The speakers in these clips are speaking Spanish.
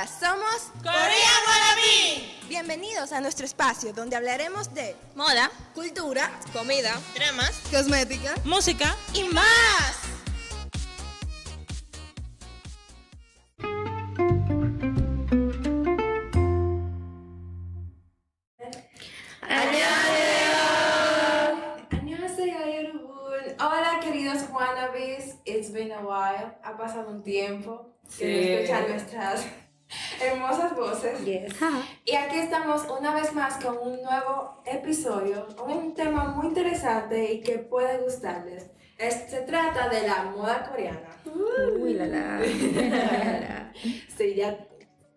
Hola, somos Corea Wannabe. Bienvenidos a nuestro espacio donde hablaremos de moda, cultura, comida, dramas, cosmética, música y más. Hola queridos wannabes, it's been a while, ha pasado un tiempo Sí. de escuchar nuestras hermosas voces. Yes. Y aquí estamos una vez más con un nuevo episodio, un tema muy interesante y que puede gustarles. Es- se trata de la moda coreana. Uy, la la. la, la. Sí, ya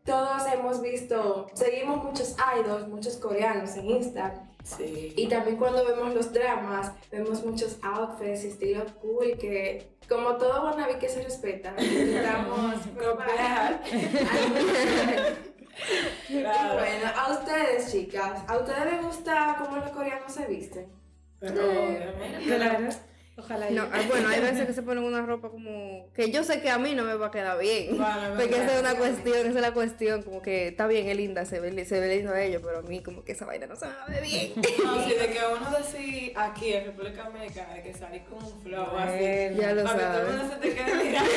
todos hemos visto, seguimos muchos idols, muchos coreanos en Instagram. Sí. Y también cuando vemos los dramas, vemos muchos outfits, estilo cool, que como todo wannabe que se respeta, intentamos probar. Claro. Bueno, a ustedes chicas, ¿a ustedes les gusta cómo los coreanos se visten? Pero. Claro. Ojalá No, ah, bueno, hay veces que se ponen una ropa como que yo sé que a mí no me va a quedar bien. Porque esa es una cuestión, esa es la cuestión, como que está bien, es linda, se ve, se ve lindo a ellos, pero a mí como que esa vaina no se me ve bien. No, sí, de que uno decir aquí en República Dominicana, de que salí con un flow así. Ya lo Para que todo el mundo se te quede mirando.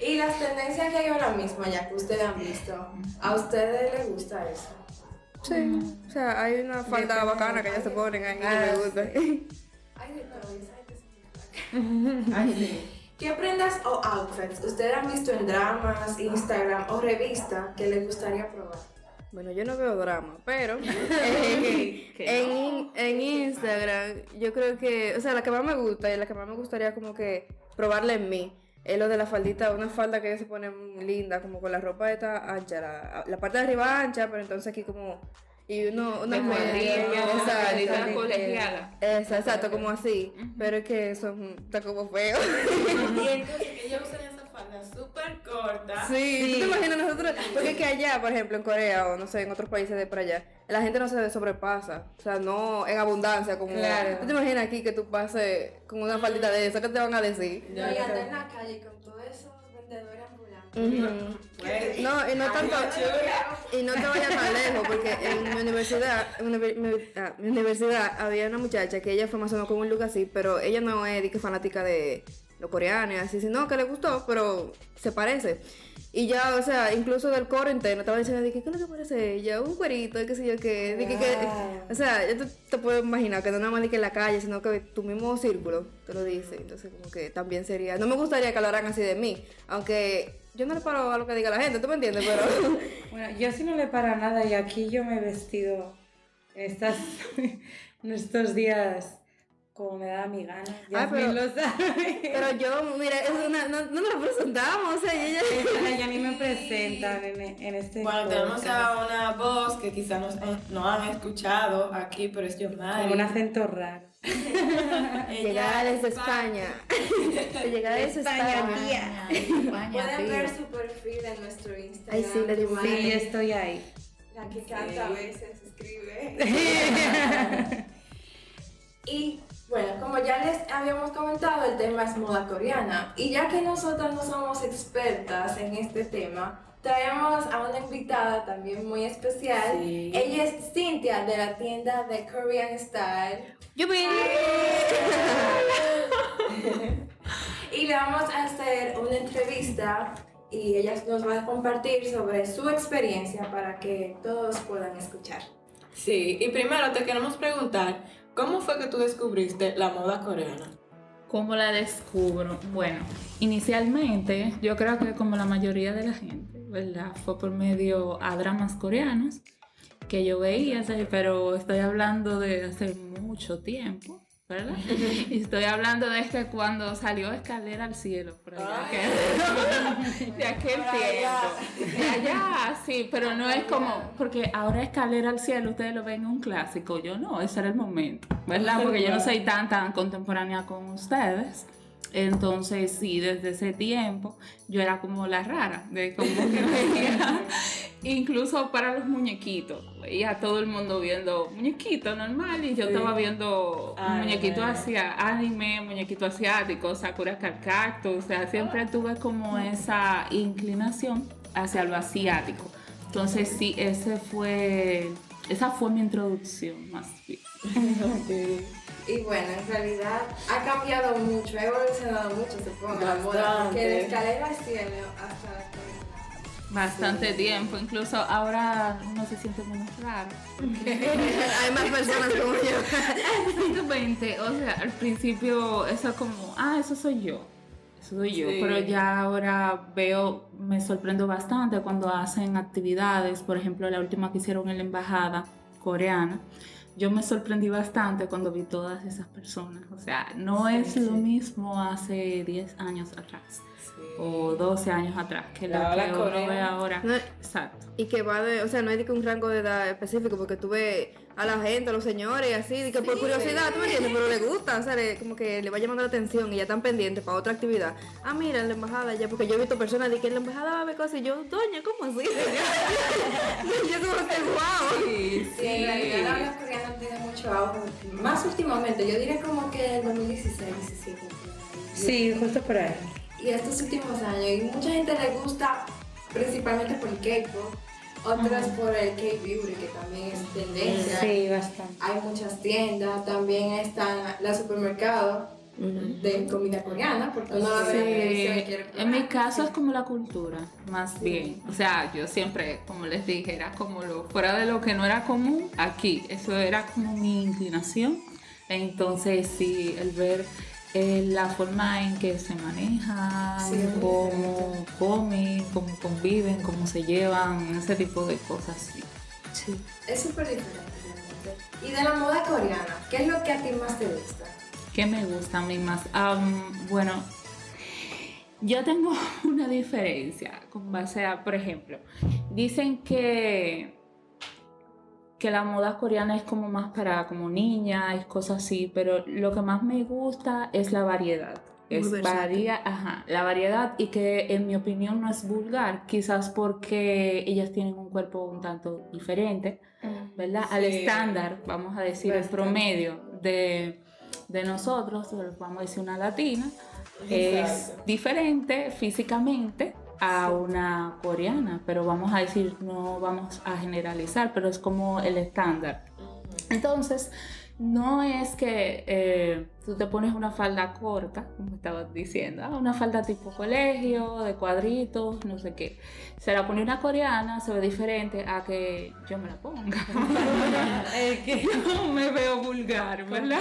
Y las tendencias que hay ahora mismo, ya que ustedes han visto, ¿a ustedes les gusta eso? Sí, o sea, hay una falda bacana que ellos se ponen ahí que me gusta. Ay, de todo, esa gente se Ay, sí. ¿Qué prendas o outfits ustedes han visto en dramas, Instagram o revistas que les gustaría probar? Bueno, yo no veo drama, pero eh, en, en Instagram yo creo que, o sea, la que más me gusta y la que más me gustaría como que probarla en mí es lo de la faldita, una falda que se ponen linda, como con la ropa esta ancha, la, la parte de arriba ancha, pero entonces aquí como, y uno, una De media, cuadrilla, exacto, como así, pero es que eso está como feo. Y entonces que ellos usan esa falda súper corta. Sí, ¿tú te imaginas nosotros? Porque es que allá, por ejemplo, en Corea o no sé, en otros países de por allá, la gente no se sobrepasa. O sea, no en abundancia como. Claro. ¿Tú te imaginas aquí que tú pases con una faldita de eso? ¿Qué te van a decir? No, y andar en la calle con esos vendedores Pues, No, y no tanto. chula. Y no te vayas tan lejos, porque en mi universidad, en mi, ah, mi universidad había una muchacha que ella fue más o menos con un look así, pero ella no es de que fanática de los coreanos y así, sino que le gustó, pero se parece. Y ya, o sea, incluso del coro interno estaba diciendo, que, ¿qué es lo que parece ella? Un cuerito, qué sé yo, qué. de que- que- o sea, yo te, te puedo imaginar que no nada más de que en la calle, sino que tu mismo círculo te lo dice. Entonces, como que también sería. No me gustaría que hablaran así de mí, aunque yo no le paro a lo que diga la gente, ¿tú me entiendes? Pero. Bueno, yo sí no le para nada y aquí yo me he vestido estas, en estos días como me da mi gana. Ah, pero- Yasmín lo sabe. Pero yo, mira, es una, no, no nos presentamos, o sea, y ella... Ya ni me presentan en, en este Bueno, tenemos podcast. a una voz que quizás nos, no han escuchado aquí, pero es Yomari. Con un acento raro. Llegada desde España. Llegada desde España. Pueden ver su perfil en nuestro Instagram. Ay, sí, le digo, Yumari, Sí, estoy ahí. La que canta a veces, escribe. y bueno, como ya les habíamos comentado, el tema es moda coreana. Y ya que nosotras no somos expertas en este tema, traemos a una invitada también muy especial. Sí. Ella es Cynthia de la tienda de Korean Style. Y le vamos a hacer una entrevista y ella nos va a compartir sobre su experiencia para que todos puedan escuchar. Sí, y primero te queremos preguntar, ¿cómo fue que tú descubriste la moda coreana? ¿Cómo la descubro? Bueno, inicialmente yo creo que como la mayoría de la gente, ¿verdad? Fue por medio a dramas coreanos que yo veía, pero estoy hablando de hace mucho tiempo, ¿verdad? Y estoy hablando de que cuando salió Escalera al Cielo, por allá, que- de aquel tiempo. De allá, sí, pero no es como, porque ahora Escalera al Cielo ustedes lo ven en un clásico, yo no, ese era el momento, ¿verdad? Porque yo no soy tan, tan contemporánea con ustedes. Entonces, sí, desde ese tiempo yo era como la rara, de como que veía Incluso para los muñequitos. Veía todo el mundo viendo muñequito normal y yo Sí. estaba viendo Anime. muñequito hacia anime, muñequito asiático, Sakura Card Captor, O sea, siempre tuve como esa inclinación hacia lo asiático. Entonces sí, ese fue, esa fue mi introducción más bien. Y bueno, en realidad ha cambiado mucho, ha evolucionado mucho, supongo, la moda, porque de escalera al cielo hasta la actualidad. Bastante tiempo, incluso ahora uno se siente menos raro. Hay más personas como yo. Exactamente, o sea, al principio eso como, ah, eso soy yo, eso soy yo, Sí. pero ya ahora veo, me sorprendo bastante cuando hacen actividades, por ejemplo, la última que hicieron en la embajada coreana, yo me sorprendí bastante cuando vi todas esas personas, o sea, no es lo mismo hace 10 años atrás o 12 años atrás que lo La ola que uno coreana. ve ahora. No, Exacto. Y que va de, o sea, no hay de que un rango de edad específico, porque tú ves a la gente, a los señores, y así, de que por curiosidad, ¿tú me entiendes? Pero le gusta, o sea, le- como que le va llamando la atención y ya están pendientes para otra actividad. Ah, mira, en la embajada ya, porque yo he visto personas de que en la embajada va a ver cosas y yo, doña, ¿cómo así? yo como que, wow. Sí, Sí, en realidad la ola coreana tiene mucho auge, más últimamente, yo diría como que en 2016, 17. por ahí. Sí, justo por ahí. Y estos últimos años. Y mucha gente le gusta principalmente por el K-pop, otras por el K-beauty, que también es tendencia. Sí, bastante. Hay muchas tiendas, también están los supermercados de comida coreana, porque uno la ve en quiere Sí, mi caso es como la cultura, más bien. O sea, yo siempre, como les dije, era como lo fuera de lo que no era común aquí. Eso era como mi inclinación. Entonces, sí, el ver eh, la forma en que se manejan, Sí, cómo comen, cómo conviven, cómo se llevan, ese tipo de cosas. Sí. Es súper diferente realmente. Y de la moda coreana, ¿qué es lo que a ti más te gusta? ¿Qué me gusta a mí más? Am, bueno, yo tengo una diferencia con base a, por ejemplo, dicen que que la moda coreana es como más para como niñas, cosas así, pero lo que más me gusta es la variedad. Muy Es varía, ajá, la variedad y que en mi opinión no es vulgar, quizás porque ellas tienen un cuerpo un tanto diferente, ¿verdad? Al estándar, vamos a decir, el Bastante. promedio de, de nosotros, vamos a decir una latina, es diferente físicamente a una coreana, pero vamos a decir, no vamos a generalizar, pero es como el estándar. Entonces, no es que eh, tú te pones una falda corta, como estabas diciendo, ah, una falda tipo colegio, de cuadritos, no sé qué. Se la pone una coreana, se ve diferente a que yo me la ponga. Es que yo me veo vulgar, ¿verdad?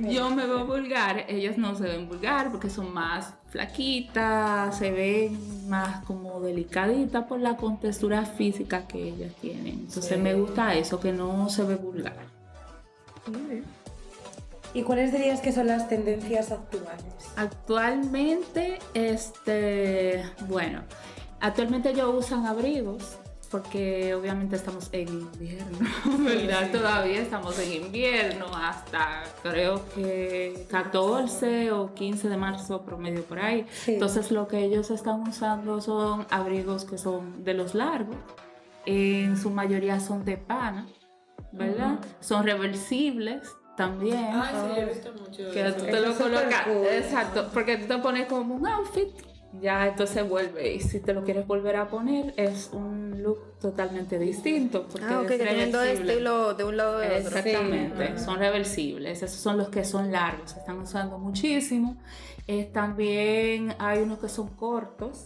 Yo me veo vulgar, ellas no se ven vulgar porque son más flaquitas, se ven más como delicaditas por la contextura física que ellas tienen. Entonces Sí. me gusta eso, que no se ve vulgar. ¿Y cuáles dirías que son las tendencias actuales? Actualmente, este, bueno, actualmente ellos usan abrigos porque obviamente estamos en invierno, ¿verdad? Todavía estamos en invierno hasta creo que 14 o 15 de marzo promedio por ahí. Sí. Entonces lo que ellos están usando son abrigos que son de los largos, en su mayoría son de pana, ¿verdad? Son reversibles también. Ay, sí, he visto mucho Que eso. tú te Eso lo colocas, cool. exacto, porque tú te pones como un outfit, ya entonces vuelve, y si te lo quieres volver a poner, es un look totalmente distinto. Porque Ah, ok, es que tienen dos reversible. estilos de un lado del otro. Exactamente, Sí. son reversibles, esos son los que son largos, se están usando muchísimo. Eh, también hay unos que son cortos,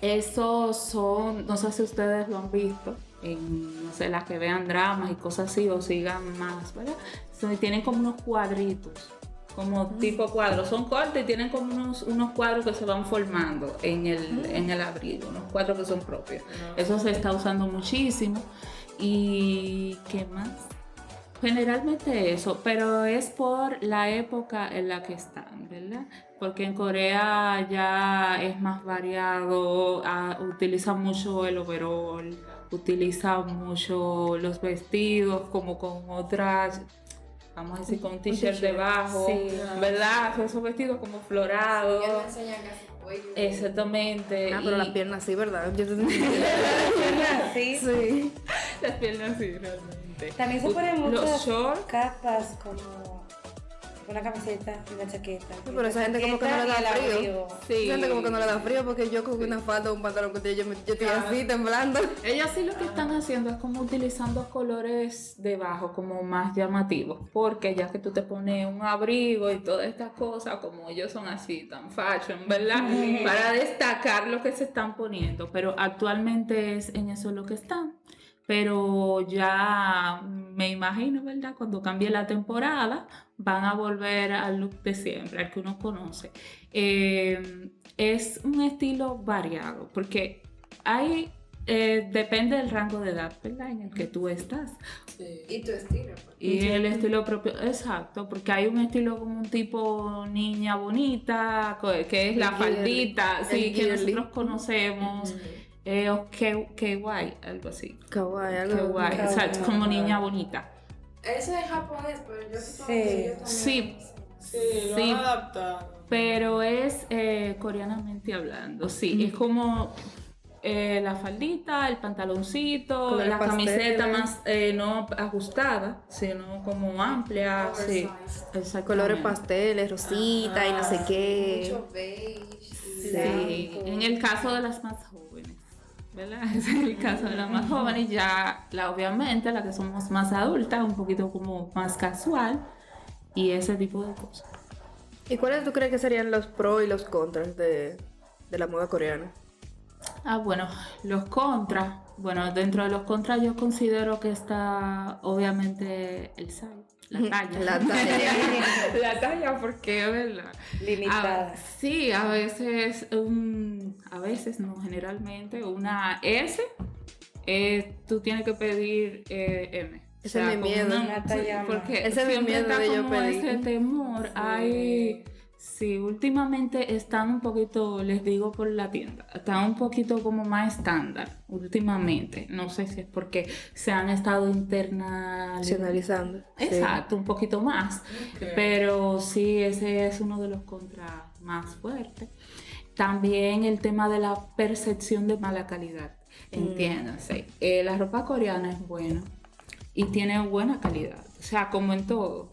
esos son, no sé si ustedes lo han visto, en, no sé, las que vean dramas y cosas así o sigan más, ¿verdad? Tienen como unos cuadritos, como tipo cuadros, son cortos y tienen como unos, unos cuadros que se van formando en el, en el abrigo, unos cuadros que son propios. Eso se está usando muchísimo. ¿Y qué más? Generalmente eso, pero es por la época en la que están, ¿verdad? Porque en Corea ya es más variado, ah, utilizan mucho el overall, utilizan mucho los vestidos como con otras, vamos a decir, con un t-shirt t-shirt, debajo, sí. ¿verdad? Esos vestidos como florados. Yo no enseñan casi cuello. Exactamente. Ah, pero y las piernas sí, ¿verdad? Yo te Sí. Sí. las piernas sí, realmente. También se ponen muchas shorts, capas como una camiseta y una chaqueta. Sí, pero esa gente como que no le da frío. sí. Esa gente como que no le da frío porque yo con una falda o un pantalón contigo, yo, yo estoy así temblando. Ellos sí lo que están haciendo es como utilizando colores debajo como más llamativos, porque ya que tú te pones un abrigo y todas estas cosas, como ellos son así tan fashion, ¿verdad? Para destacar lo que se están poniendo, pero actualmente es en eso lo que están. Pero ya me imagino, ¿verdad? Cuando cambie la temporada, van a volver al look de siempre, al que uno conoce. Eh, es un estilo variado, porque hay, eh, depende del rango de edad, ¿verdad? En el que tú estás. Sí. Y tu estilo. pues. Y el estilo propio, exacto, porque hay un estilo como un tipo niña bonita, que es la El faldita, sí, El que nosotros conocemos, eh, o que, que guay, algo así. Kawaii, algo. guay, Kawaii. exacto, como niña bonita. Eso es japonés, pero yo supongo Sí. que ellos también. Sí. Sí, lo Sí. han adaptado. Pero es eh, coreanamente hablando, sí, es como eh, la faldita, el pantaloncito, Colores la camiseta más eh, no ajustada, sino como amplia, sí. Colores pasteles, rosita y no sé qué. Mucho beige. Sí, blanco. en el caso de las más jóvenes, ¿verdad? Es el caso de las más jóvenes, ya la, obviamente la que somos más adultas, un poquito como más casual y ese tipo de cosas. ¿Y cuáles tú crees que serían los pros y los contras de, de la moda coreana? Ah, bueno, los contras. Bueno, dentro de los contras yo considero que está obviamente el size, la talla. La talla. la talla, porque es verdad. Limitada. Ah, sí, a veces, un- a veces, no, generalmente, una S, eh, tú tienes que pedir eh, M. Ese es mi miedo. Una porque Ese es mi miedo está de yo pedir. ese temor. Hay, sí, últimamente están un poquito, les digo por la tienda, están un poquito como más estándar, últimamente. No sé si es porque se han estado internacionalizando. Sí. Exacto, un poquito más. Pero sí, ese es uno de los contras más fuertes. También el tema de la percepción de mala calidad. Entiéndase. Eh, la ropa coreana es buena y tiene buena calidad. O sea, como en todo.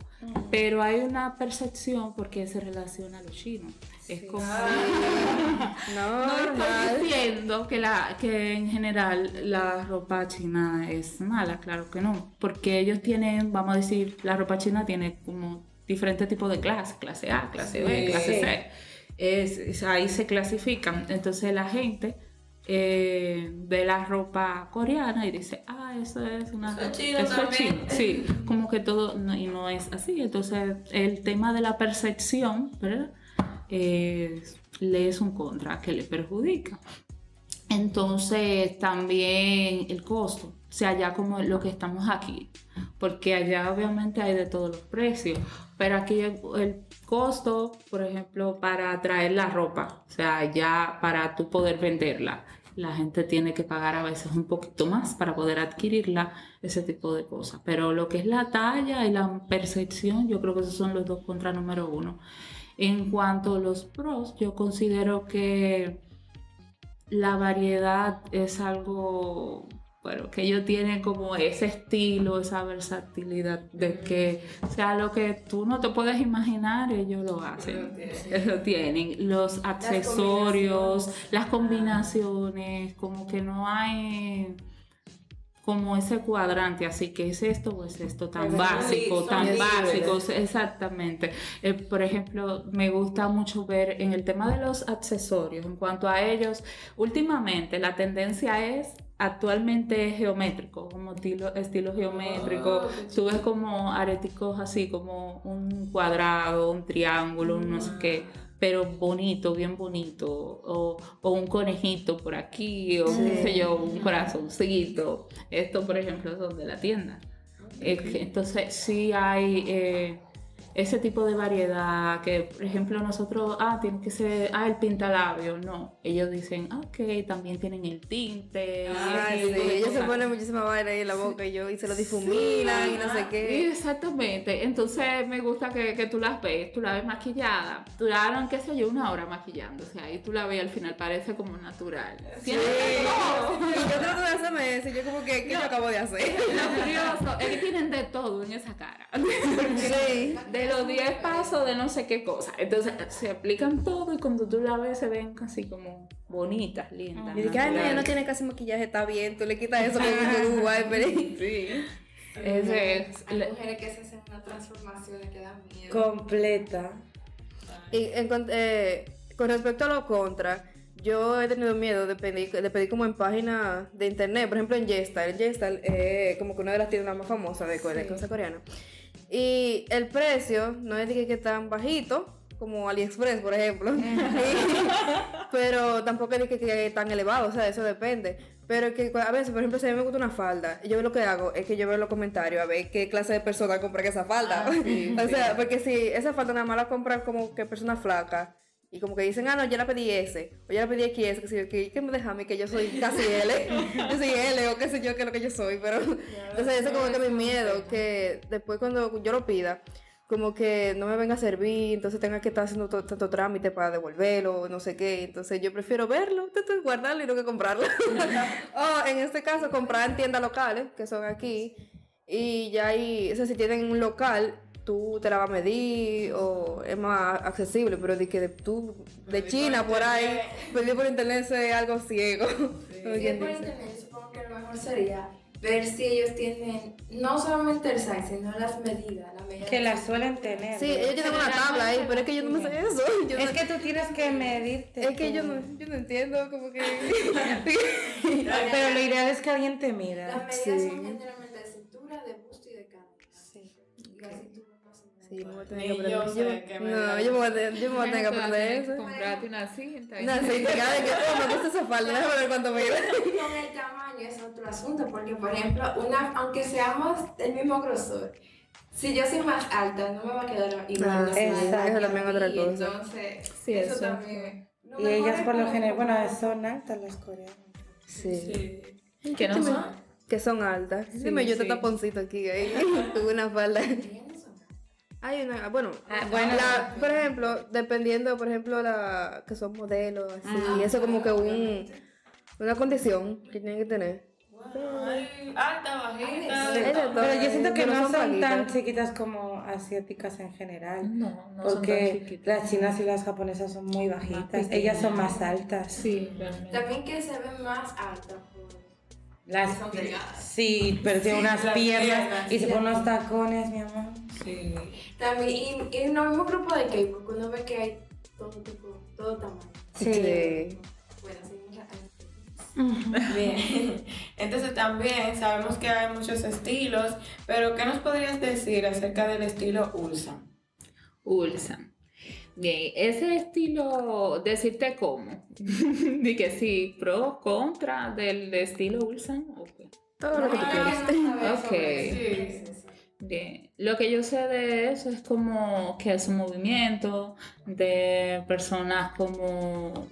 Pero hay una percepción porque se relaciona a los chinos. Es como. No, No normal. estoy diciendo que, la, que en general la ropa china es mala, claro que no, porque ellos tienen, vamos a decir, la ropa china tiene como diferentes tipos de clases, clase A, clase B, Sí. clase. C. Es, es- ahí se clasifican. Entonces la gente eh, ve la ropa coreana y dice, ah, eso es una Eso es ropa- chino. Sí, como que todo, no- y no es así. Entonces el tema de la percepción, ¿verdad? Eh, le es un contra que le perjudica. Entonces también el costo, o sea, ya como lo que estamos aquí, porque allá obviamente hay de todos los precios, pero aquí el, el costo, por ejemplo, para traer la ropa, o sea, ya para tú poder venderla, la gente tiene que pagar a veces un poquito más para poder adquirirla, ese tipo de cosas. Pero lo que es la talla y la percepción, yo creo que esos son los dos contra número uno. En cuanto a los pros, yo considero que la variedad es algo, bueno, que ellos tienen como ese estilo, esa versatilidad de que, o sea, lo que tú no te puedes imaginar, ellos lo hacen. Lo tienen. Los accesorios, las combinaciones, como que no hay como ese cuadrante, así que es esto o es esto tan Es básico, tan libres. básico, exactamente. Eh, por ejemplo, me gusta mucho ver en el tema de los accesorios, en cuanto a ellos, últimamente la tendencia es actualmente geométrico, como estilo, estilo geométrico. Oh, qué Tú ves como areticos así, como un cuadrado, un triángulo, un no sé qué, pero bonito, bien bonito. O, o un conejito por aquí, o qué sé yo, un corazoncito. Esto, por ejemplo, son de la tienda. Entonces, sí hay. eh, ese tipo de variedad, que por ejemplo nosotros, ah, tiene que ser, ah, el pintalabio, no, ellos dicen, ah, ok, también tienen el tinte. Ah, sí, ellos se ponen muchísima vaina ahí en la boca y yo y se lo difuminan y no sé Sí, qué. exactamente. Entonces me gusta que, que tú las ves, tú la ves maquillada. Duraron, qué sé yo, una hora maquillándose. Ahí tú la ves al final parece como natural. Sí. Todo. Y yo trato de hacerme eso yo como que, ¿qué yo acabo de hacer? Lo curioso es que tienen de todo en esa cara. Sí. De los 10 pasos de no sé qué cosa. Entonces se aplican todo y cuando tú la ves se ven casi como bonitas, lindas. Y dije, ay, no, ya no tiene casi maquillaje, está bien, tú le quitas eso con un wiper. Sí. Ese es- Hay le- mujeres que se hacen una transformación que dan miedo. Completa. Y en con, eh, con respecto a lo contra, yo he tenido miedo de pedir, de pedir como en páginas de internet, por ejemplo en J-Style. J-Style es como que una de las tiendas más famosas de, de cosa coreana. Y el precio no es de que, tan bajito como AliExpress, por ejemplo. Pero tampoco es de que, que tan elevado, o sea, eso depende. Pero que a veces, por ejemplo, si a mí me gusta una falda, yo lo que hago es que yo veo los comentarios a ver qué clase de persona compra esa falda. o sea, porque si esa falda nada más la compran como que personas flacas y como que dicen, ah, no, yo la pedí S, o yo la pedí XS, que, yo, que, que me mí que yo soy casi L, yo soy L, o qué sé yo, que es lo que yo soy, pero entonces ese es como que mi miedo, que después cuando yo lo pida, como que no me venga a servir, entonces tenga que estar haciendo to- tanto trámite para devolverlo, no sé qué, entonces yo prefiero verlo, guardarlo y no que comprarlo. o en este caso, comprar en tiendas locales, que son aquí, y ya ahí, o sea, si tienen un local, tú te la vas a medir o es más accesible, pero de que de, tú, de China por ahí, pedir por internet es algo ciego. es por dice. internet, supongo que lo mejor sería ver si ellos tienen no solamente el size, sino las medidas. La medida Que de la su- suelen tener. Sí, ellos tienen una tabla ahí, pero es que yo no me sé eso. Yo Es no- que tú tienes que medirte. es que tú. yo no, yo no entiendo, como que... Pero lo ideal es que alguien te Las mida. medidas Sí. son generalmente de cintura, de busto y de cadera. Sí. Y la cintura más o menos. Sí, me voy a tener que aprender. yo qué me no, yo me voy a tener, yo me voy a tener que aprender eso. Comprarte una cinta. No, sí, cada vez que, oh, me gusta esa falda, déjame ver cuánto mide. Con el tamaño es otro asunto, porque por ejemplo, una, aunque seamos del mismo grosor, si yo soy más alta, no me va a quedar igual. Ah, sí, que también otra cosa. Entonces, Sí, eso, eso. también. Y ellas por lo general, bueno, son altas las coreanas. Sí. Sí. Que no son. Que son altas. Dime, yo te sí. taponcito aquí, ahí, con una falda. Hay una, bueno, Ah, bueno. la- por ejemplo, dependiendo, por ejemplo, la que son modelos, así, Ah, eso como que un, una condición que tienen que tener. Ay, alta, bajita. Sí. todo. Pero yo siento que Pero no son son tan chiquitas como asiáticas en general. No, no son tan Porque las chinas y las japonesas son muy bajitas. Ellas son más altas. Sí, realmente. También que se ven más altas Las, son delgadas. sí, pero tiene unas las piernas piernas, y se sí. ponen unos tacones, mi amor. Sí. También, y, y en el mismo grupo de K-pop, uno ve que hay todo tipo, todo tamaño. Sí. Bueno, seguimos acá. Bien. Entonces también sabemos que hay muchos estilos, pero ¿qué nos podrías decir acerca del estilo Ulsan? Ulsan. Bien, ese estilo, decirte cómo. Di que sí, pro, contra del estilo Ulsan. ok. Todo lo que tú quieras. Ok. Sí. Bien, lo que yo sé de eso es como que es un movimiento de personas como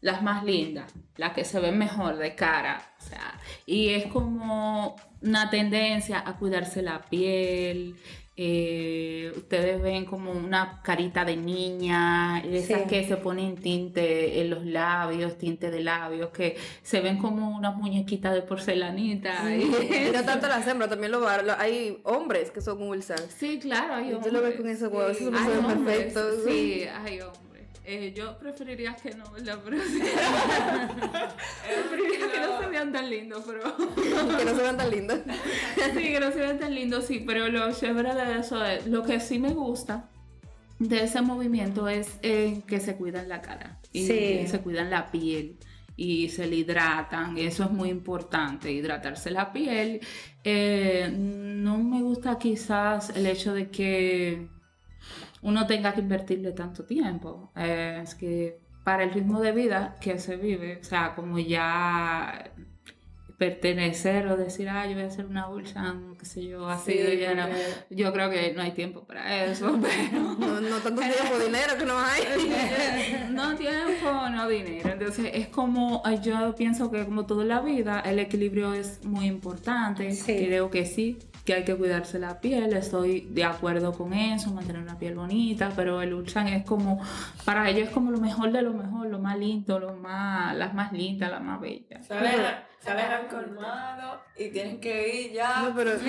las más lindas, las que se ven mejor de cara, o sea, y es como una tendencia a cuidarse la piel. Eh, ustedes ven como una carita de niña, esas Sí. que se ponen tinte en los labios, tinte de labios, que se ven como unas muñequitas de porcelanita. y- Y no tanto las hembras, también lo, hay hombres que son ulsan. Sí, claro, hay hombres. tú lo ves con ese huevo, eso se me Hay hace hombres, perfecto. Sí, hay hombres. Eh, yo preferiría que no, ¿verdad? Pero sí. preferiría que no se vean tan lindos, pero... que no se vean tan lindos. sí, que no se vean tan lindos, sí, pero lo chévere de eso es, lo que sí me gusta de ese movimiento es eh, que se cuidan la cara y Sí. se cuidan la piel y se le hidratan, eso es muy importante, hidratarse la piel. Eh, no me gusta quizás el hecho de que uno tenga que invertirle tanto tiempo, Eh, es que para el ritmo de vida que se vive, o sea, como ya pertenecer o decir, ah, yo voy a hacer una Ulsan, qué sé yo, así Sí, de lleno. porque- Yo creo que no hay tiempo para eso, pero... No, no tanto tiempo, dinero que no hay. No tiempo, no dinero. Entonces es como, yo pienso que como toda la vida, el equilibrio es muy importante. Sí. Creo que sí, que hay que cuidarse la piel, estoy de acuerdo con eso, mantener una piel bonita, pero el Ulsan es como, para ellos es como lo mejor de lo mejor, lo más lindo, lo más, las más lindas, las más bellas. Salen, salen al colmado y tienen que ir ya. No, pero tú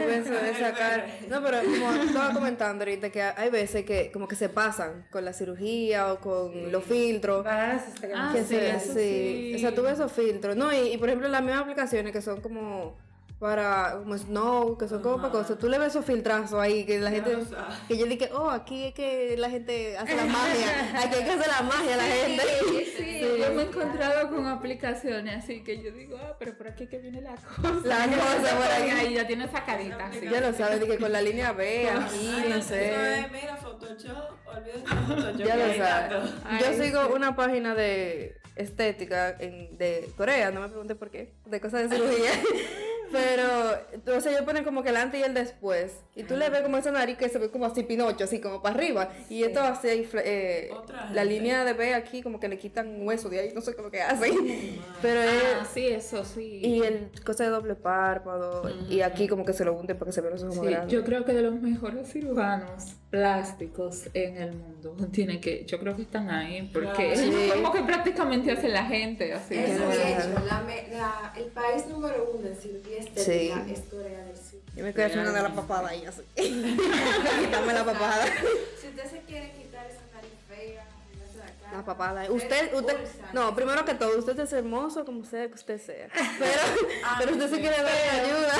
ves eso de sacar. No, pero como estaba comentando ahorita, que hay veces que como que se pasan con la cirugía o con los filtros. Estrellas. Ah, que sí, se, eso sí. sí. O sea, tú ves esos filtros. No, y, y por ejemplo, las mismas aplicaciones que son como para como Snow, que son como para cosas. Tú le ves esos filtrazos ahí que la gente. Que yo dije, oh, aquí es que la gente hace la magia. Aquí hay que hacer la magia la gente. Sí, yo me he encontrado con aplicaciones así que yo digo, ah, pero por aquí que viene la cosa. La cosa por aquí. ahí ya tiene esa carita así. Ya lo sabes, dije, con la línea B, aquí, no sé. es, mira, Photoshop, olvídate de Photoshop. Ya que lo ahí sabes. Yo sigo sí. una página de estética en- de Corea, no me pregunte por qué, de cosas de cirugía. Pero, entonces ellos ponen como que el antes y el después. Y tú le ves como esa nariz que se ve como así pinocho, así como para arriba. Y esto fle- eh, Otra la línea de B aquí como que le quitan hueso de ahí, no sé cómo que hacen. Pero es... Ah, sí, eso sí. Y el cosa de doble párpado. Y aquí como que se lo unten para que se vean los ojos Sí, más grandes. yo creo que de los mejores cirujanos plásticos en el mundo tiene que, yo creo que están ahí porque Sí. ellos como que prácticamente hacen la gente así. De no, hecho, la la- el país número uno en cirugía estética Sí. es Corea del Sur. Yo me quedé haciendo de la papada ahí así. Quitarme la papada. Si usted se quiere quitar esa nariz fea, la cara, La papada. Usted, usted, no, primero que todo, usted es hermoso como sea que usted sea. Pero, pero usted se quiere dar ayuda.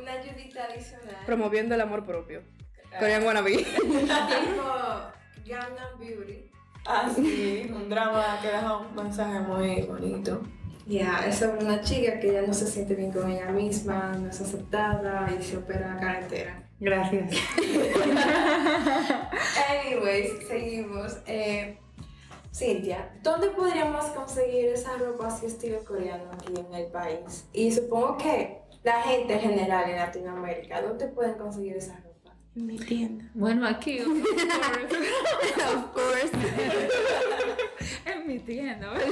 Una ayudita adicional. Promoviendo el amor propio. Korean Wannabe. tipo Gangnam Beauty. Ah, sí, un drama que deja un mensaje muy bonito. Ya, es sobre una chica que ya no se siente bien con ella misma, no es aceptada y se opera la cara entera. Gracias. Anyways, seguimos. Eh, Cintia, ¿dónde podríamos conseguir esa ropa así estilo coreano aquí en el país? Y supongo que la gente en general en Latinoamérica, ¿dónde pueden conseguir esa ropa? En mi tienda. Bueno, aquí, of course. en mi tienda, ¿verdad?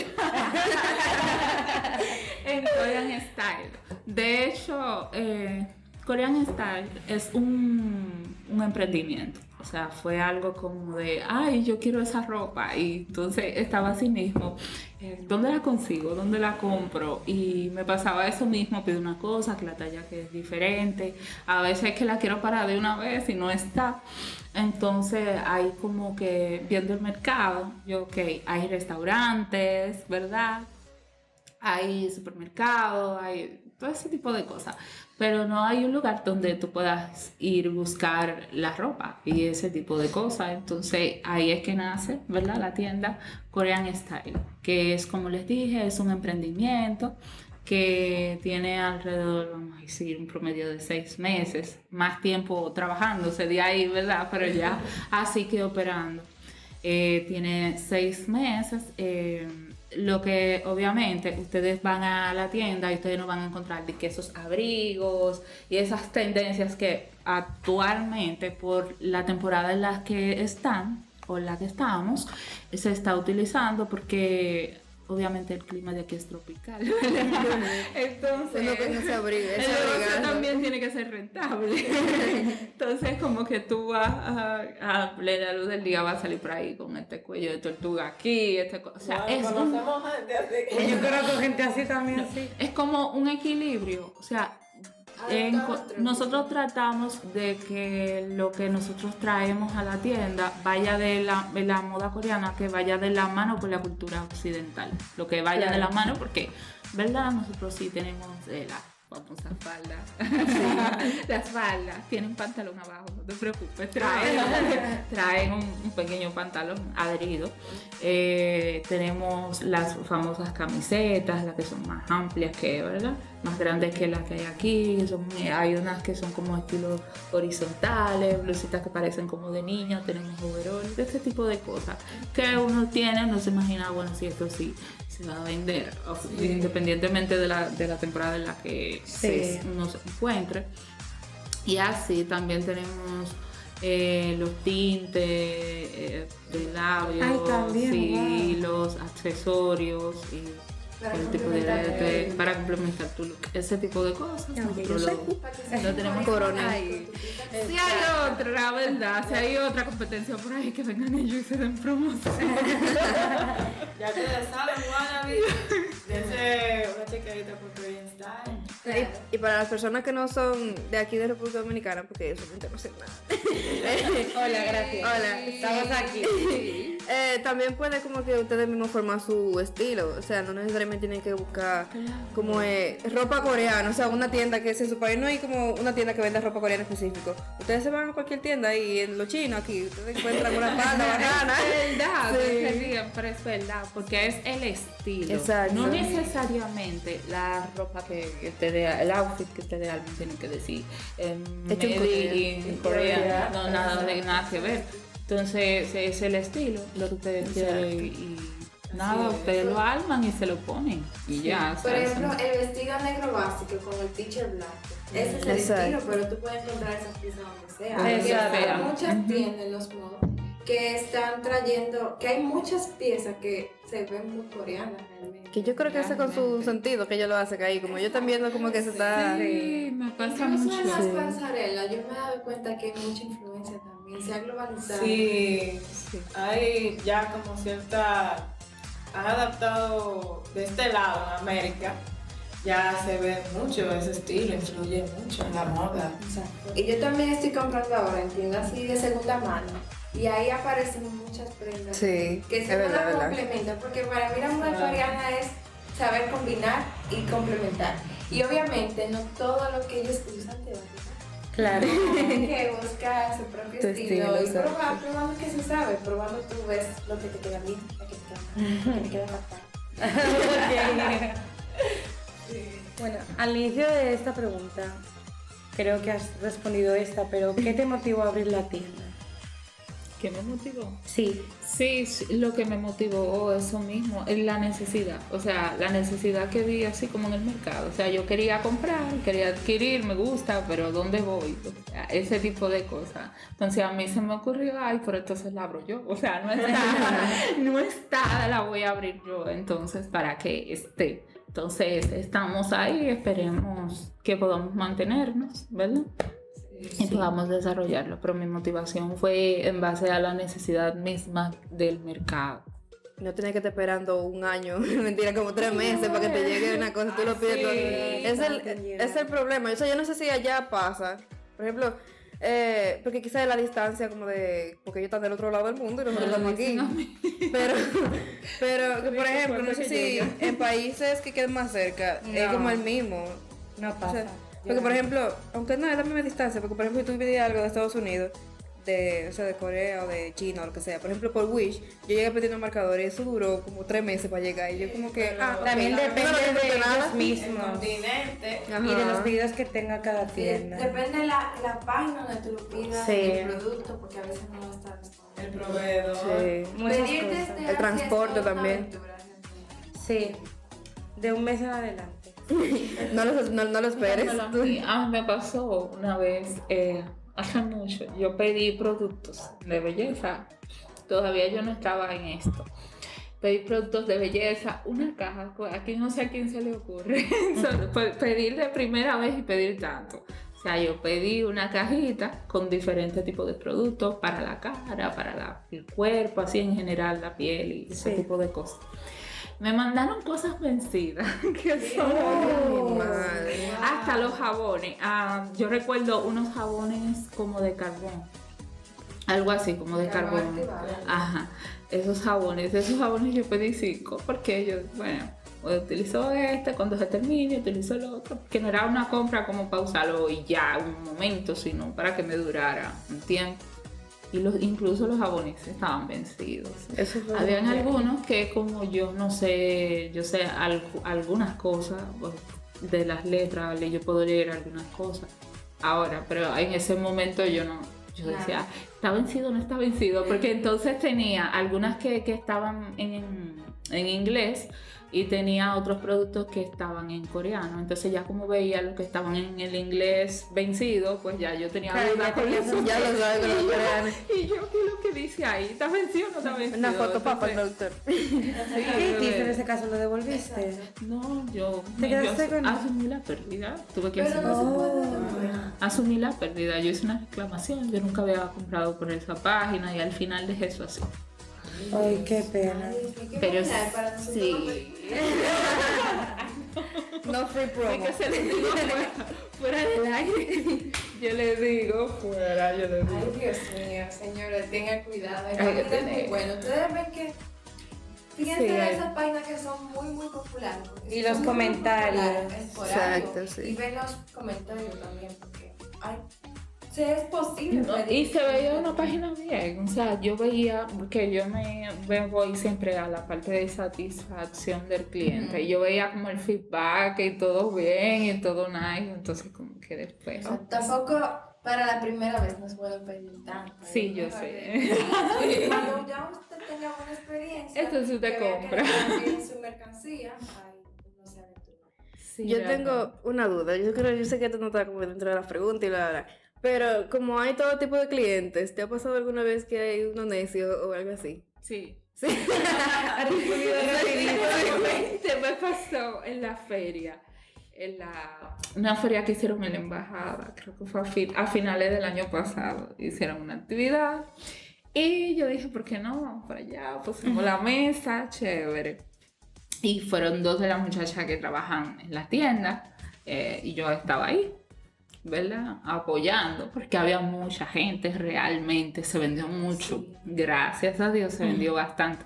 en Korean Style. De hecho, eh, Korean Style es un, un emprendimiento. O sea, fue algo como de, ay, yo quiero esa ropa. Y entonces estaba así mismo, eh, ¿dónde la consigo? ¿Dónde la compro? Y me pasaba eso mismo, pido una cosa, que la talla que es diferente. A veces que la quiero para de una vez y no está. Entonces ahí como que viendo el mercado, yo, ok, hay restaurantes, ¿verdad? Hay supermercados, hay todo ese tipo de cosas. Pero no hay un lugar donde tú puedas ir buscar la ropa y ese tipo de cosas. Entonces ahí es que nace, ¿verdad? La tienda Korean Style, que es como les dije, es un emprendimiento que tiene alrededor, vamos a decir, un promedio de seis meses, más tiempo trabajándose de ahí, ¿verdad? Pero ya así que operando. Eh, tiene seis meses. eh, lo que obviamente ustedes van a la tienda y ustedes no van a encontrar de que esos abrigos y esas tendencias que actualmente por la temporada en la que están o en la que estamos se está utilizando porque obviamente el clima de aquí es tropical. Entonces, Uno que no se abrigue, el negocio también tiene que ser rentable. Entonces, como que tú vas a, a plena luz del día, vas a salir por ahí con este cuello de tortuga aquí, este, co- o sea, Bueno, es, un- conocemos gente así que... Yo conozco gente así también, sí. es como un equilibrio, o sea, en Adaptar nosotros tratamos de que lo que nosotros traemos a la tienda vaya de la, de la moda coreana, que vaya de la mano con la cultura occidental. Lo que vaya de la mano, porque, ¿verdad? Nosotros sí tenemos eh, la famosa falda. Las faldas tienen pantalón abajo, no te preocupes, traen, traen un, un pequeño pantalón adherido. Eh, tenemos las famosas camisetas, las que son más amplias que, ¿verdad? Más grandes que las que hay aquí. Son- hay unas que son como estilo horizontales, blusitas que parecen como de niño, tenemos overall, de este tipo de cosas que uno tiene, no se imagina, bueno, si esto sí se va a vender, independientemente de la, de la temporada en la que se- uno se encuentre. Y así también tenemos eh, los tintes eh, de labios Ay, también, los accesorios y Para el tipo de, complementar de- el- para complementar tu look. Ese tipo de cosas. Nosotros yo lo- que lo tenemos Corona. ahí. Si hay otra, la verdad, si hay otra competencia por ahí que vengan ellos y se den promoción. Ya ustedes saben, wannabe. Dense una chequeadita por Korean Style. Y, y para las personas que no son de aquí de República Dominicana, porque son internacionales. Hola, gracias. Hola. Estamos aquí. Eh, también puede como que ustedes mismos formar su estilo, o sea, no necesariamente tienen que buscar como eh, ropa coreana, o sea, una tienda que si en su país no hay como una tienda que venda ropa coreana específico. Ustedes se van a cualquier tienda y en lo chino aquí, ustedes encuentran una falda bacana. Es verdad, Sí. ríen, pero es verdad, porque es el estilo. Exacto. No necesariamente la ropa que que te dé, el outfit que te dé alguien tiene que decir. Hecho en made Corea. in Corea, no, nada, nada que ver. Entonces, es el estilo, lo que ustedes quieren y nada, es. ustedes lo arman y se lo ponen. Y ya, Por ¿sabes? ejemplo, el vestido negro básico con el teacher blanco. Ese es el Exacto. estilo, pero tú puedes encontrar esas piezas donde sea. Hay muchas tiendas en los modos que están trayendo, que hay muchas piezas que se ven muy coreanas realmente. Que yo creo que ese con su sentido que ellos lo hacen ahí, como yo también viendo como que se está... Sí, me pasa Incluso en las mucho. pasarelas, yo me he dado cuenta que hay mucha influencia también, se ha globalizado. Sí, hay ya como cierta. Han adaptado de este lado en América. Ya se ve mucho ese estilo, influye mucho en la moda. Exacto. Y yo también estoy comprando ahora en tiendas así de segunda mano. Y ahí aparecen muchas prendas Sí, que se verdad. complementan. Porque para mí la moda coreana es saber combinar y complementar. Y obviamente no todo lo que ellos usan te va a. Claro. Que buscar su propio Tu estilo, estilo, y probar, probando que se sabe, probando tú ves lo que te queda bien, lo que te queda lo que te queda fatal. Bueno, al inicio de esta pregunta, creo que has respondido esta, pero ¿qué te motivó a abrir la tienda? ¿Qué me motivó? Sí, Sí, lo que me motivó eso mismo, es la necesidad, o sea, la necesidad que vi así como en el mercado, o sea, yo quería comprar, quería adquirir, me gusta, pero ¿dónde voy? O sea, ese tipo de cosas. Entonces a mí se me ocurrió, ay, pero entonces la abro yo, o sea, no está, no está, la voy a abrir yo, entonces para que esté. Entonces estamos ahí, esperemos que podamos mantenernos, ¿verdad? Y podamos desarrollarlo. Pero mi motivación fue en base a la necesidad misma del mercado. No tienes que estar esperando un año, mentira, como tres meses para que te llegue una cosa, tú lo pides todo. Es el, es el problema. O sea, yo no sé si allá pasa. Por ejemplo, eh, porque quizás la distancia como de... Porque ellos están del otro lado del mundo y nosotros estamos aquí. Pero, pero que, por ejemplo, no sé si en países que queden más cerca es No. como el mismo. no O pasa. sea, porque por ejemplo, aunque no es la misma distancia, porque por ejemplo si tú pedías algo de Estados Unidos, de, o sea, de Corea o de China o lo que sea, por ejemplo por Wish, yo llegué a pedir un marcador y eso duró como tres meses para llegar y yo como que, Pero ah, También depende no de disfruté ellos. El mismos continente. Ajá. y de los pedidos que tenga cada Sí, tienda. Depende la, la página donde tú lo pidas, Sí. el producto, porque a veces no está El proveedor. Sí. Muchas cosas. El transporte también. aventura. Sí, de un mes en adelante. No lo, no, no lo esperes. Sí, ah, me pasó una vez, eh, hace mucho, yo pedí productos de belleza. Todavía yo no estaba en esto. Pedí productos de belleza, una caja, pues, aquí no sé a quién se le ocurre pe- pedir de primera vez y pedir tanto. O sea, yo pedí una cajita con diferentes tipos de productos para la cara, para la- el cuerpo, así en general, la piel y ese Sí. tipo de cosas. Me mandaron cosas vencidas, que son madre. hasta los jabones. Ah, yo recuerdo unos jabones como de carbón. Algo así, como de Carbón. Ajá. Esos jabones, esos jabones yo pedí cinco porque yo, bueno, utilizo este, cuando se termine, utilizo el otro. Que no era una compra como para usarlo y ya, un momento, sino para que me durara un tiempo. Y los, incluso los jabones estaban vencidos. Eso Habían algunos que como yo no sé, yo sé al- algunas cosas pues, de las letras, le- yo puedo leer algunas cosas ahora, pero en ese momento yo no, yo Claro. decía, ¿está vencido o no está vencido? Porque entonces tenía algunas que, que estaban en, en inglés y tenía otros productos que estaban en coreano. Entonces ya como veía los que estaban en el inglés vencido, pues ya yo tenía Claro, dudas ya con eso. ya lo sabes con los coreanos. Y yo, ¿qué es lo que dice ahí? ¿Está vencido o no está vencido? Una foto para el doctor. ¿Qué hiciste en ese caso? ¿Lo devolviste? No, yo, ¿Te quedaste con- asumí la pérdida. Tuve que asumir. no se puede devolver. Asumí la pérdida. Yo hice una reclamación. Yo nunca había comprado por esa página y al final dejé eso así. Ay, qué pena. Pero sí. No free promo. fuera, fuera del aire. Yo le digo fuera, yo le digo. Ay, Dios mío, señores, tengan cuidado. Hay bueno. Ustedes ven que. Fíjense Sí, en hay- esas páginas que son muy, muy populares. Y los comentarios. populares, Exacto, sí. Y ven los comentarios también, porque. Ay, sí, es posible. No, y se veía una página bien, o sea, yo veía, porque yo me me voy siempre a la parte de satisfacción del cliente, y yo veía como el feedback y todo bien y todo nice, entonces como que después... O sea, Tampoco para la primera vez nos pueden pedir tanto. Sí, yo sé. que- Cuando ya usted tenga buena experiencia. Entonces usted que que compra. su mercancía. Ay, no se aventura. Sí, Yo tengo una duda. Yo creo, yo sé que esto no está como dentro de las preguntas y bla, bla. Pero como hay todo tipo de clientes, ¿te ha pasado alguna vez que hay uno necio o algo así? Sí. Sí. Me pasó en la feria. En la, una feria que hicieron en la embajada, creo que fue a, fin- a finales del año pasado. Hicieron una actividad y yo dije, ¿por qué no? Vamos para allá, pusimos la mesa, chévere. Y fueron dos de las muchachas que trabajan en la tienda eh, y yo estaba ahí, ¿verdad? Apoyando, porque había mucha gente realmente, se vendió mucho. Gracias a Dios se vendió bastante.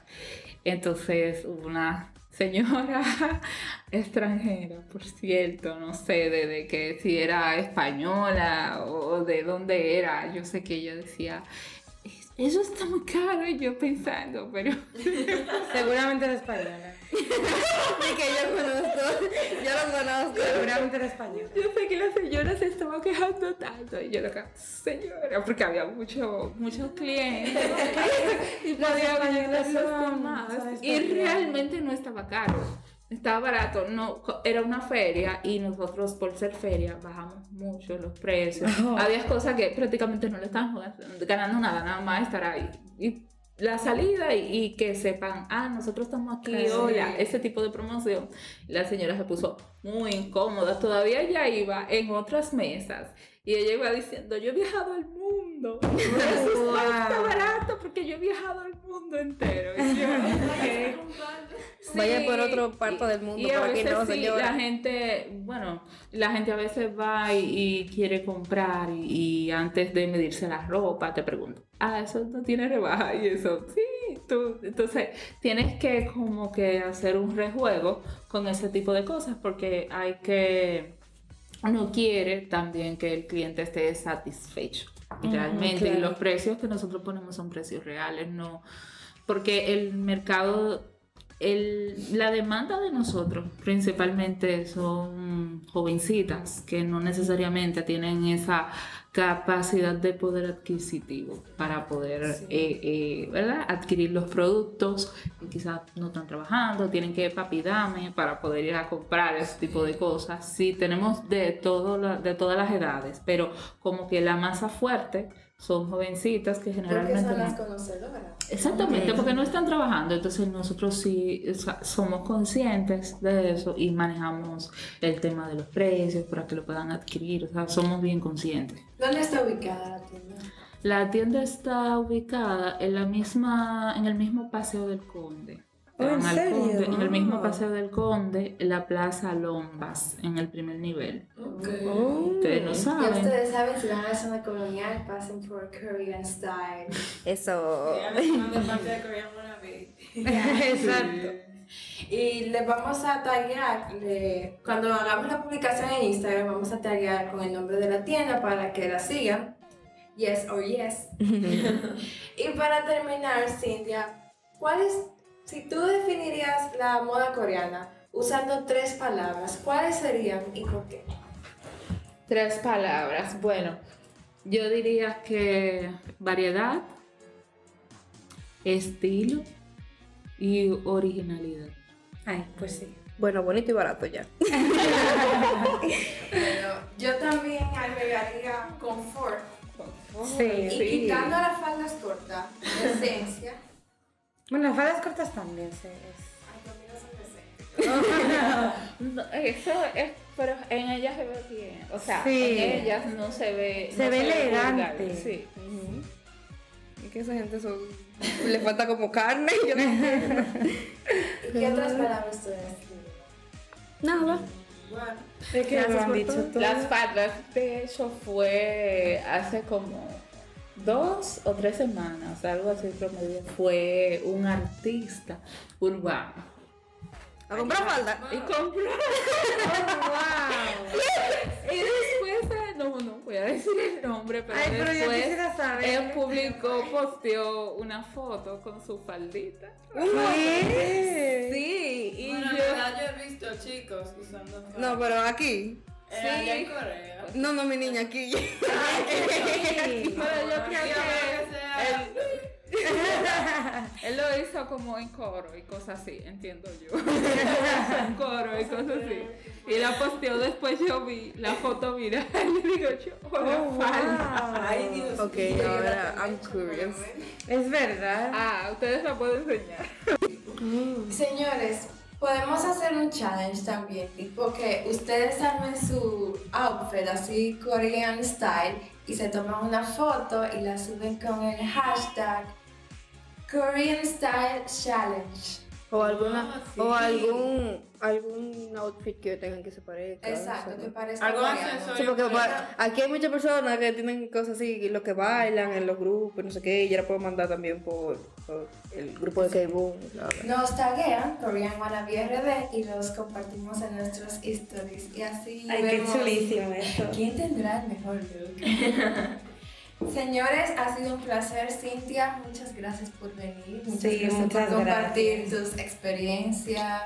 Entonces una señora extranjera, por cierto, no sé de, de que si era española o de dónde era, yo sé que ella decía, "Es- eso está muy caro y yo pensando, pero Seguramente era española. Sí, que yo conozco. Yo lo conozco. Seguramente era española. yo sé que la señora se estaba quejando tanto y yo acá, señora, porque había mucho, muchos clientes y podía con más. Y realmente no estaba caro. Estaba barato, no, era una feria y nosotros por ser feria bajamos mucho los precios. Oh. Había cosas que prácticamente no le estábamos ganando nada, nada más estar ahí. Y la salida y, y que sepan, ah, nosotros estamos aquí, Claro. hola, ese tipo de promoción. La señora se puso muy incómoda, todavía ella iba en otras mesas y ella iba diciendo, yo he viajado al mundo, eso Wow. barato porque yo he viajado al mundo entero. Y yo, "Ok". Vaya por otro Sí, parte del mundo, y a por aquí veces no, sí. La gente, bueno, la gente a veces va y, y quiere comprar y, y antes de medirse la ropa te pregunta, ah, eso no tiene rebaja y eso, sí, tú. Entonces tienes que como que hacer un rejuego con ese tipo de cosas porque hay que, uno quiere también que el cliente esté satisfecho. Realmente, y claro. los precios que nosotros ponemos son precios reales, no, porque el mercado el- la demanda de nosotros principalmente son jovencitas que no necesariamente tienen esa capacidad de poder adquisitivo para poder eh, eh, ¿verdad? adquirir los productos y quizás no están trabajando, tienen que papi dame para poder ir a comprar ese tipo de cosas. Sí, tenemos de, todo la- de todas las edades, pero como que la masa fuerte son jovencitas que Porque generalmente... son no- las conocedoras. Exactamente, porque no están trabajando, entonces nosotros sí o sea, somos conscientes de eso y manejamos el tema de los precios para que lo puedan adquirir, o sea, somos bien conscientes. ¿Dónde está ubicada la tienda? La tienda está ubicada en la misma, en el mismo paseo del Conde. ¿En al serio? Conde, en el mismo Ah. paseo del Conde, la Plaza Lombas, en el primer nivel. Oh, Ustedes no Ya saben. ustedes saben, si van a la zona colonial, pasen por Korean Style. Eso. Ya me mandé parte de Korean Wannabe. Exacto. Y les vamos a taggear, le- cuando hagamos la publicación en Instagram, vamos a taggear con el nombre de la tienda para que la sigan. Yes or yes. y para terminar, Cintia, ¿cuál es, si tú definirías la moda coreana usando tres palabras, cuáles serían y por qué? Tres palabras. Bueno, yo diría que variedad, estilo y originalidad. Ay, pues sí. Bueno, bonito y barato ya. Bueno, yo también agregaría confort. Sí. Y quitando las faldas cortas, esencia. Bueno, las faldas cortas también se es. Ay, decentes. No, eso es, pero en ellas se ve bien. O sea, Sí. en ellas no se ve. Se no ve vulgar, elegante. Sí. Y que esa gente son... le falta como carne. y Yo no. ¿Y qué otras palabras tú describes? Nada. Bueno, Es que han por dicho todo. Las faldas, de hecho, fue hace como dos o tres semanas, algo así promedio. Fue un artista urbano. A comprar falda. Y compró. Y después, eh, no, no voy a decir el nombre, pero, Ay, pero yo después quisiera saber. él publicó, posteó una foto con su faldita. ¿Qué? Sí, y Bueno, en yo. verdad yo he visto chicos usando. No, pero aquí. Corea. No, no, mi niña, aquí. Pero yo creo Yo que creo que sea- él, él lo hizo como en coro y cosas así, entiendo yo. en coro y cosas así. Y la posteó después, yo vi la foto viral y digo yo, oh, Oh, falda. wow. Ay, Dios Ok, mío. ahora I'm curious. Es verdad. Ah, ustedes la pueden enseñar. Señores, podemos hacer un challenge también, tipo que ustedes armen su outfit así Korean style y se toman una foto y la suben con el hashtag Korean Style Challenge. O alguna, Ah, sí. o algún, algún outfit que tengan que se parezca. Exacto, que parezca accesorio. Sí, porque aquí hay muchas personas que tienen cosas así, lo que bailan en los grupos, no sé qué, y ya la puedo mandar también por, por el grupo de bla. Nos taguean Korean Wannabe RD y los compartimos en nuestros stories y así Ay, qué chulísimo esto. quién tendrá el mejor look. Señores, ha sido un placer, Cintia. Muchas gracias por venir. Muchas Sí, gracias muchas por compartir gracias. tus experiencias,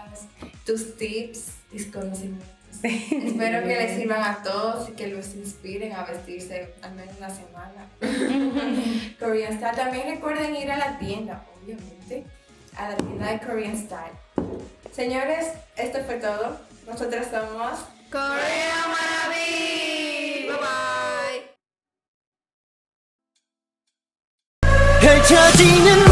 tus tips, tus conocimientos. Espero que les sirvan a todos y que los inspiren a vestirse al menos una semana. Korean Style. También recuerden ir a la tienda, obviamente, a la tienda de Korean Style. Señores, esto fue todo. Nosotros somos Korea Maraví. Bye bye. 펼쳐지는